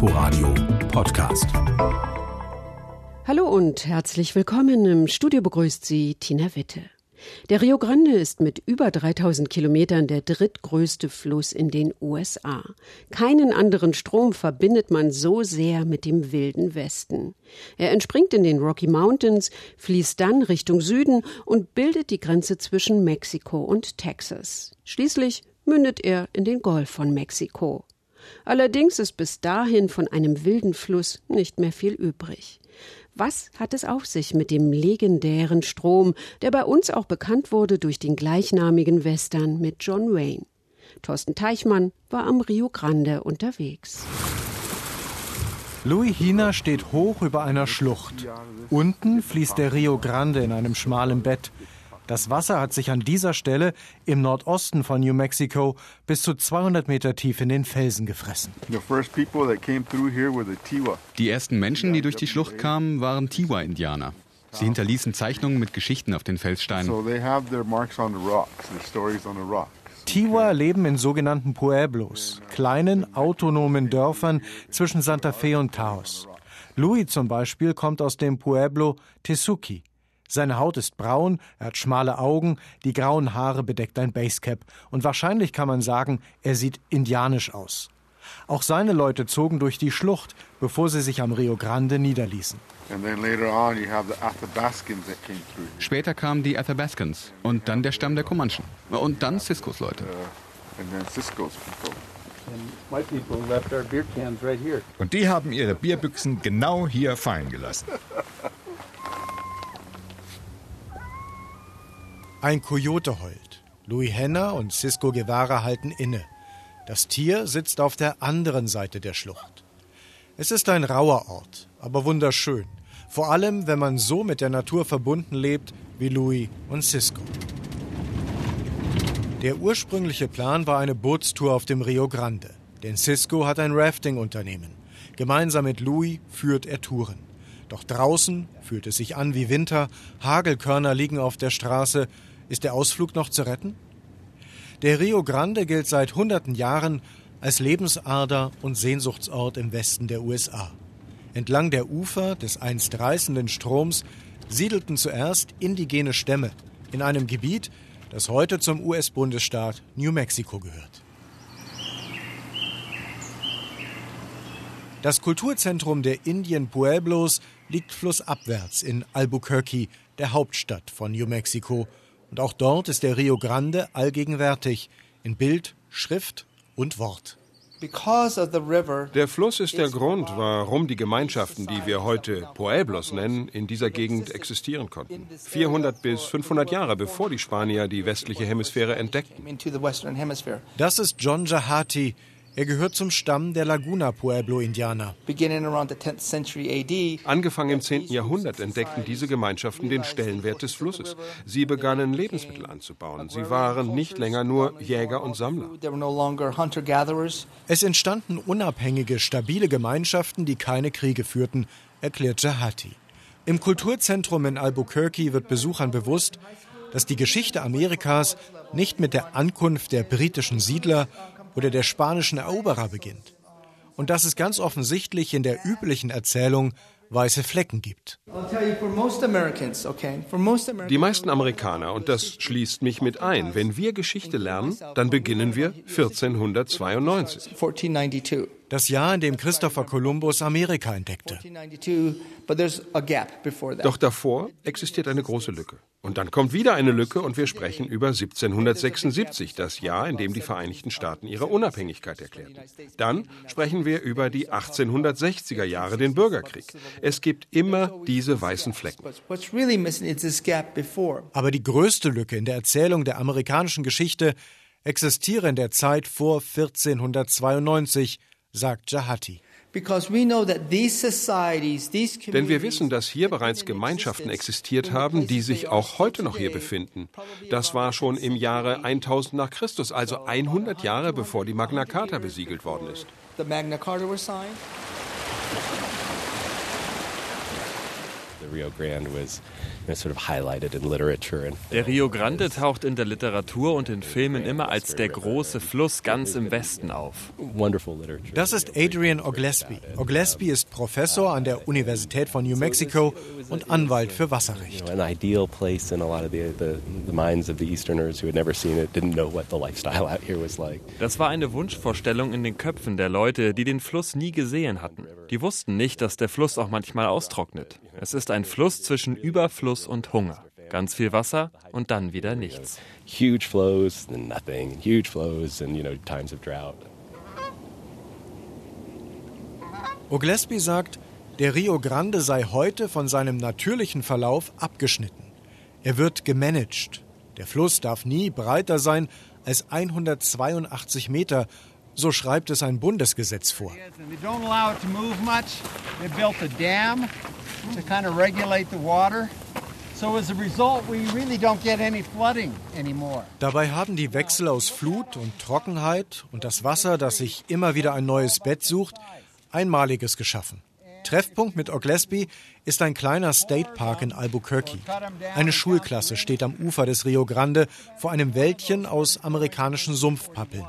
Inforadio Podcast. Hallo und herzlich willkommen. Im Studio begrüßt Sie Tina Witte. Der Rio Grande ist mit über 3000 Kilometern der drittgrößte Fluss in den USA. Keinen anderen Strom verbindet man so sehr mit dem wilden Westen. Er entspringt in den Rocky Mountains, fließt dann Richtung Süden und bildet die Grenze zwischen Mexiko und Texas. Schließlich mündet er in den Golf von Mexiko. Allerdings ist bis dahin von einem wilden Fluss nicht mehr viel übrig. Was hat es auf sich mit dem legendären Strom, der bei uns auch bekannt wurde durch den gleichnamigen Western mit John Wayne? Thorsten Teichmann war am Rio Grande unterwegs. Louis Hina steht hoch über einer Schlucht. Unten fließt der Rio Grande in einem schmalen Bett. Das Wasser hat sich an dieser Stelle im Nordosten von New Mexico bis zu 200 Meter tief in den Felsen gefressen. Die ersten Menschen, die durch die Schlucht kamen, waren Tiwa-Indianer. Sie hinterließen Zeichnungen mit Geschichten auf den Felssteinen. Tiwa leben in sogenannten Pueblos, kleinen autonomen Dörfern zwischen Santa Fe und Taos. Louis zum Beispiel kommt aus dem Pueblo Tesuki. Seine Haut ist braun, er hat schmale Augen, die grauen Haare bedeckt ein Basecap und wahrscheinlich kann man sagen, er sieht indianisch aus. Auch seine Leute zogen durch die Schlucht, bevor sie sich am Rio Grande niederließen. Später kamen die Athabascans und dann der Stamm der Comanchen und dann Ciscos Leute. Und die haben ihre Bierbüchsen genau hier fallen gelassen. Ein Kojote heult. Louis Henner und Cisco Guevara halten inne. Das Tier sitzt auf der anderen Seite der Schlucht. Es ist ein rauer Ort, aber wunderschön. Vor allem, wenn man so mit der Natur verbunden lebt wie Louis und Cisco. Der ursprüngliche Plan war eine Bootstour auf dem Rio Grande. Denn Cisco hat ein Rafting-Unternehmen. Gemeinsam mit Louis führt er Touren. Doch draußen fühlt es sich an wie Winter, Hagelkörner liegen auf der Straße, ist der Ausflug noch zu retten? Der Rio Grande gilt seit hunderten Jahren als Lebensader und Sehnsuchtsort im Westen der USA. Entlang der Ufer des einst reißenden Stroms siedelten zuerst indigene Stämme in einem Gebiet, das heute zum US-Bundesstaat New Mexico gehört. Das Kulturzentrum der Indien Pueblos liegt flussabwärts in Albuquerque, der Hauptstadt von New Mexico, und auch dort ist der Rio Grande allgegenwärtig in Bild, Schrift und Wort. Der Fluss ist der Grund, warum die Gemeinschaften, die wir heute Pueblos nennen, in dieser Gegend existieren konnten. 400 bis 500 Jahre bevor die Spanier die westliche Hemisphäre entdeckten. Das ist John Jahati, er gehört zum Stamm der Laguna Pueblo-Indianer. Angefangen im 10. Jahrhundert entdeckten diese Gemeinschaften den Stellenwert des Flusses. Sie begannen Lebensmittel anzubauen. Sie waren nicht länger nur Jäger und Sammler. Es entstanden unabhängige, stabile Gemeinschaften, die keine Kriege führten, erklärt Jahati. Im Kulturzentrum in Albuquerque wird Besuchern bewusst, dass die Geschichte Amerikas nicht mit der Ankunft der britischen Siedler oder der spanischen Eroberer beginnt. Und dass es ganz offensichtlich in der üblichen Erzählung weiße Flecken gibt. Die meisten Amerikaner, und das schließt mich mit ein, wenn wir Geschichte lernen, dann beginnen wir 1492. Das Jahr, in dem Christopher Columbus Amerika entdeckte. Doch davor existiert eine große Lücke. Und dann kommt wieder eine Lücke und wir sprechen über 1776, das Jahr, in dem die Vereinigten Staaten ihre Unabhängigkeit erklärten. Dann sprechen wir über die 1860er Jahre, den Bürgerkrieg. Es gibt immer diese weißen Flecken. Aber die größte Lücke in der Erzählung der amerikanischen Geschichte existiere in der Zeit vor 1492, sagt Jahati. Denn wir wissen, dass hier bereits Gemeinschaften existiert haben, die sich auch heute noch hier befinden. Das war schon im Jahre 1000 nach Christus, also 100 Jahre bevor die Magna Carta besiegelt worden ist. Der Rio Grande taucht in der Literatur und in Filmen immer als der große Fluss ganz im Westen auf. Das ist Adrian Oglesby. Oglesby ist Professor an der Universität von New Mexico und Anwalt für Wasserrecht. Das war eine Wunschvorstellung in den Köpfen der Leute, die den Fluss nie gesehen hatten. Die wussten nicht, dass der Fluss auch manchmal austrocknet. Es ist ein Fluss zwischen Überfluss und Hunger. Ganz viel Wasser und dann wieder nichts. Huge flows, then nothing, huge flows and you know times of drought. Oglesby sagt, der Rio Grande sei heute von seinem natürlichen Verlauf abgeschnitten. Er wird gemanagt. Der Fluss darf nie breiter sein als 182 Meter, so schreibt es ein Bundesgesetz vor. Dabei haben die Wechsel aus Flut und Trockenheit und das Wasser, das sich immer wieder ein neues Bett sucht, Einmaliges geschaffen. Treffpunkt mit Oglesby ist ein kleiner State Park in Albuquerque. Eine Schulklasse steht am Ufer des Rio Grande vor einem Wäldchen aus amerikanischen Sumpfpappeln.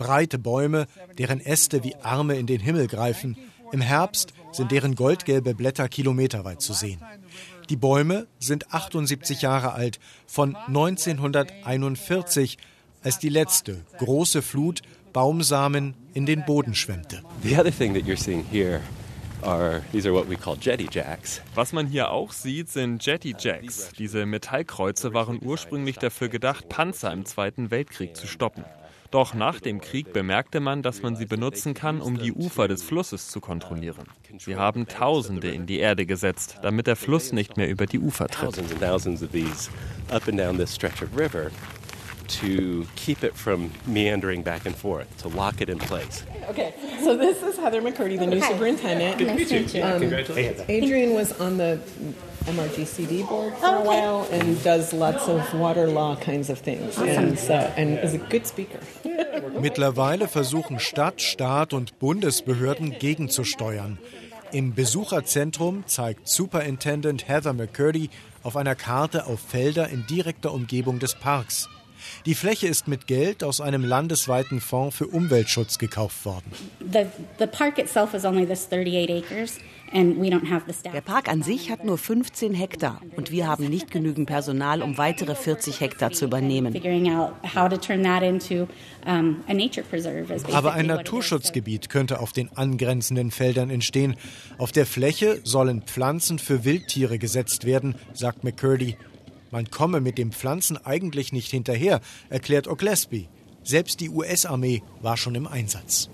Breite Bäume, deren Äste wie Arme in den Himmel greifen. Im Herbst sind deren goldgelbe Blätter kilometerweit zu sehen. Die Bäume sind 78 Jahre alt, von 1941, als die letzte große Flut Baumsamen in den Boden schwemmte. The other thing that you're seeing here Are, these are what we call jetty jacks. Was man hier auch sieht, sind Jetty Jacks. Diese Metallkreuze waren ursprünglich dafür gedacht, Panzer im Zweiten Weltkrieg zu stoppen. Doch nach dem Krieg bemerkte man, dass man sie benutzen kann, um die Ufer des Flusses zu kontrollieren. Sie haben Tausende in die Erde gesetzt, damit der Fluss nicht mehr über die Ufer tritt. To keep it from meandering back and forth, to lock it in place. Okay, so this is Heather McCurdy, the new superintendent. Nice to meet you. Um, Adrian was on the MRGCD board for a while and does lots of water law kinds of things and, so, and is a good speaker. Mittlerweile versuchen Stadt, Staat und Bundesbehörden gegenzusteuern. Im Besucherzentrum zeigt Superintendent Heather McCurdy auf einer Karte auf Felder in direkter Umgebung des Parks. Die Fläche ist mit Geld aus einem landesweiten Fonds für Umweltschutz gekauft worden. The, the park itself is only this 38 acres. Der Park an sich hat nur 15 Hektar und wir haben nicht genügend Personal, um weitere 40 Hektar zu übernehmen. Aber ein Naturschutzgebiet könnte auf den angrenzenden Feldern entstehen. Auf der Fläche sollen Pflanzen für Wildtiere gesetzt werden, sagt McCurdy. Man komme mit den Pflanzen eigentlich nicht hinterher, erklärt Oglesby. Selbst die US-Armee war schon im Einsatz.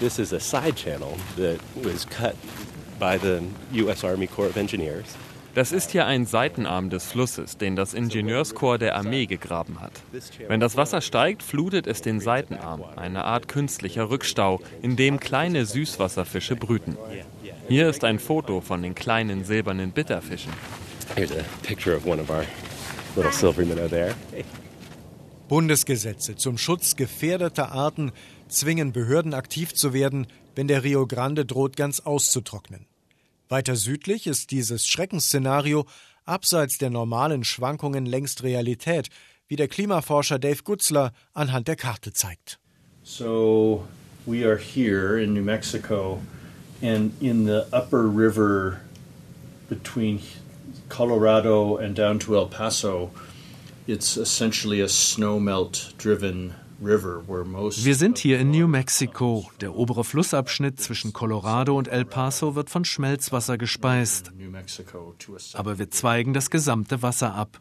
This is a side channel that was cut by the US Army Corps of Engineers. Das ist hier ein Seitenarm des Flusses, den das Ingenieurskorps der Armee gegraben hat. Wenn das Wasser steigt, flutet es den Seitenarm, eine Art künstlicher Rückstau, in dem kleine Süßwasserfische brüten. Hier ist ein Foto von den kleinen silbernen Bitterfischen. Here's a picture of one of our little silver minnow there. Bundesgesetze zum Schutz gefährdeter Arten zwingen Behörden aktiv zu werden, wenn der Rio Grande droht ganz auszutrocknen. Weiter südlich ist dieses Schreckensszenario abseits der normalen Schwankungen längst Realität, wie der Klimaforscher Dave Gutzler anhand der Karte zeigt. So we are here in New Mexico and in the upper river between Colorado and down to El Paso, it's essentially a snowmelt driven wir sind hier in New Mexico. Der obere Flussabschnitt zwischen Colorado und El Paso wird von Schmelzwasser gespeist. Aber wir zweigen das gesamte Wasser ab.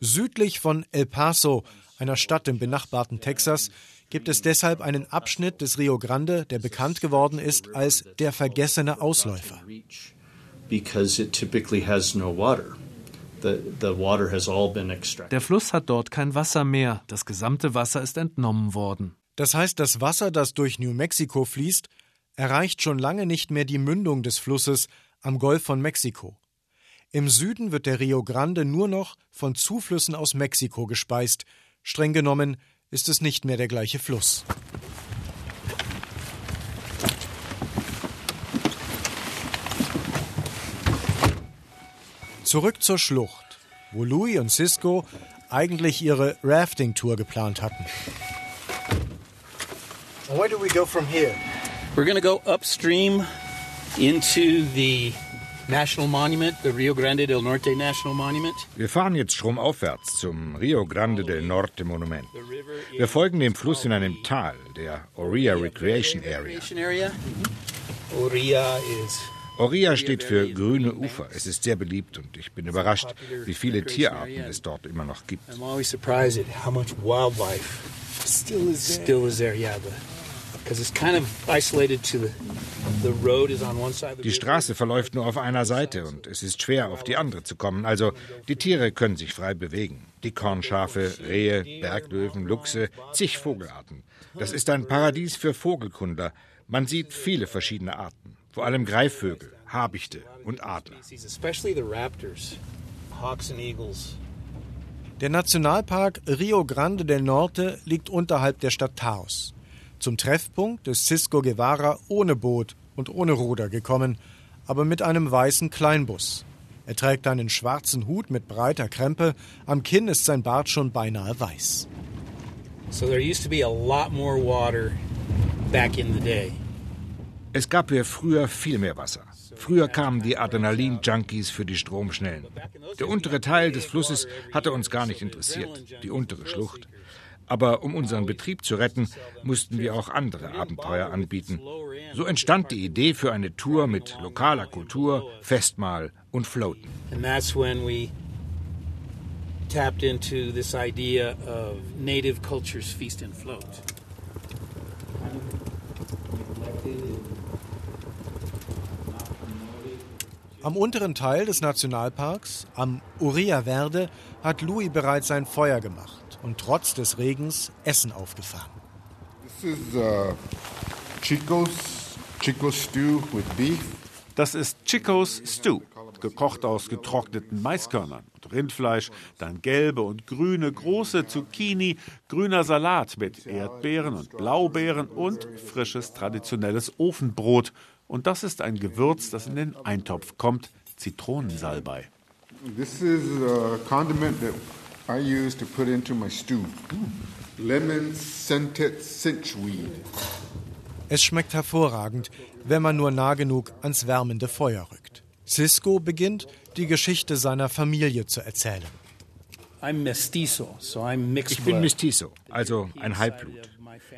Südlich von El Paso, einer Stadt im benachbarten Texas, gibt es deshalb einen Abschnitt des Rio Grande, der bekannt geworden ist als der vergessene Ausläufer. Der Fluss hat dort kein Wasser mehr. Das gesamte Wasser ist entnommen worden. Das heißt, das Wasser, das durch New Mexico fließt, erreicht schon lange nicht mehr die Mündung des Flusses am Golf von Mexiko. Im Süden wird der Rio Grande nur noch von Zuflüssen aus Mexiko gespeist. Streng genommen ist es nicht mehr der gleiche Fluss. Zurück zur Schlucht, wo Louis und Cisco eigentlich ihre Rafting-Tour geplant hatten. Where do we go from here? We're going to go upstream into the National Monument, the Rio Grande del Norte National Monument. Wir fahren jetzt stromaufwärts zum Rio Grande del Norte Monument. Wir folgen dem Fluss in einem Tal, der Oria Recreation Area. Oria is Oria steht für grüne Ufer. Es ist sehr beliebt und ich bin überrascht, wie viele Tierarten es dort immer noch gibt. I'm always surprised at how much wildlife still is there. Still is there, yeah. The, Die Straße verläuft nur auf einer Seite und es ist schwer, auf die andere zu kommen. Also die Tiere können sich frei bewegen. Dickhornschafe, Rehe, Berglöwen, Luchse, zig Vogelarten. Das ist ein Paradies für Vogelkundler. Man sieht viele verschiedene Arten, vor allem Greifvögel, Habichte und Adler. Der Nationalpark Rio Grande del Norte liegt unterhalb der Stadt Taos. Zum Treffpunkt ist Cisco Guevara ohne Boot und ohne Ruder gekommen, aber mit einem weißen Kleinbus. Er trägt einen schwarzen Hut mit breiter Krempe, am Kinn ist sein Bart schon beinahe weiß. So there used to be a lot more water back in the day. Es gab hier früher viel mehr Wasser. Früher kamen die Adrenalin-Junkies für die Stromschnellen. Der untere Teil des Flusses hatte uns gar nicht interessiert, die untere Schlucht. Aber um unseren Betrieb zu retten, mussten wir auch andere Abenteuer anbieten. So entstand die Idee für eine Tour mit lokaler Kultur, Festmahl und Floaten. And that's when we tapped into this idea of native cultures feast and float. Am unteren Teil des Nationalparks, am Uria Verde, hat Louis bereits sein Feuer gemacht und trotz des Regens Essen aufgefahren. This is uh, Chico's, Chico's stew with beef. Das ist Chicos Stew, gekocht aus getrockneten Maiskörnern und Rindfleisch, dann gelbe und grüne große Zucchini, grüner Salat mit Erdbeeren und Blaubeeren und frisches traditionelles Ofenbrot. Und das ist ein Gewürz, das in den Eintopf kommt, Zitronensalbei. This is a condiment that I use to put into my stew. Lemon scented cinchweed. Es schmeckt hervorragend, wenn man nur nah genug ans wärmende Feuer rückt. Cisco beginnt, die Geschichte seiner Familie zu erzählen. I'm mestizo, so I'm mixed Ich bin. Mestizo, also ein Halbblut.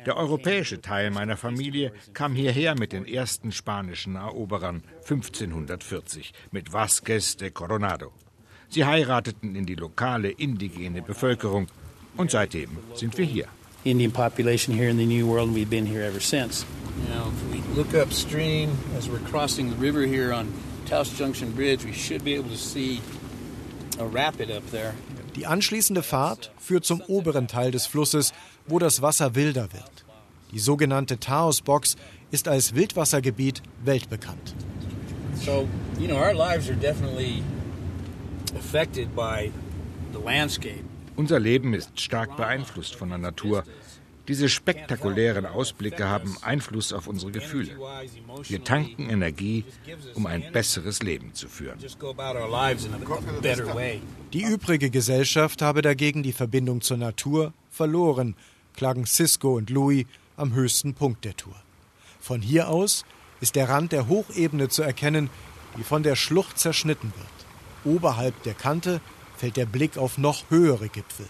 Der europäische Teil meiner Familie kam hierher mit den ersten spanischen Eroberern 1540 mit Vasquez de Coronado. Sie heirateten in die lokale indigene Bevölkerung und seitdem sind wir hier. Indian population here in the New World, and we've been here ever since. Now, if we look upstream as we're crossing the river here on Taos Junction Bridge, we should be able to see a rapid up there. Die anschließende Fahrt führt zum oberen Teil des Flusses, wo das Wasser wilder wird. Die sogenannte Taos-Box ist als Wildwassergebiet weltbekannt. So, you know, our lives are definitely affected by the landscape. Unser Leben ist stark beeinflusst von der Natur. Diese spektakulären Ausblicke haben Einfluss auf unsere Gefühle. Wir tanken Energie, um ein besseres Leben zu führen. Die übrige Gesellschaft habe dagegen die Verbindung zur Natur verloren, klagen Cisco und Louis am höchsten Punkt der Tour. Von hier aus ist der Rand der Hochebene zu erkennen, die von der Schlucht zerschnitten wird. Oberhalb der Kante fällt der Blick auf noch höhere Gipfel.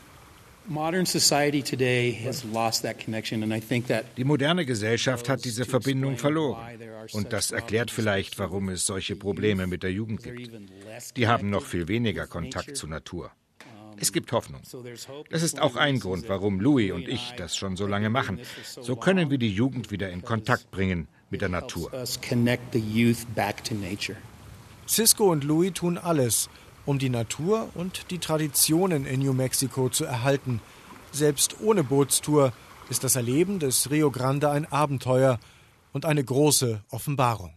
Modern society today has lost that connection, and I think that Die moderne Gesellschaft hat diese Verbindung verloren. Und das erklärt vielleicht, warum es solche Probleme mit der Jugend gibt. Die haben noch viel weniger Kontakt zur Natur. Es gibt Hoffnung. Das ist auch ein Grund, warum Louis und ich das schon so lange machen. So können wir die Jugend wieder in Kontakt bringen mit der Natur. Cisco und Louis tun alles, um die Natur und die Traditionen in New Mexico zu erhalten. Selbst ohne Bootstour ist das Erleben des Rio Grande ein Abenteuer und eine große Offenbarung.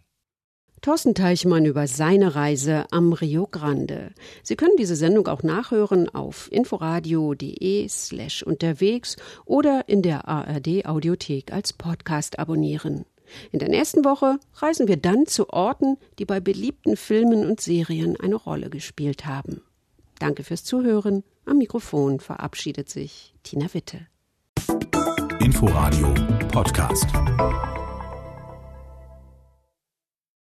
Thorsten Teichmann über seine Reise am Rio Grande. Sie können diese Sendung auch nachhören auf inforadio.de slash unterwegs oder in der ARD Audiothek als Podcast abonnieren. In der nächsten Woche reisen wir dann zu Orten, die bei beliebten Filmen und Serien eine Rolle gespielt haben. Danke fürs Zuhören. Am Mikrofon verabschiedet sich Tina Witte. Inforadio Podcast.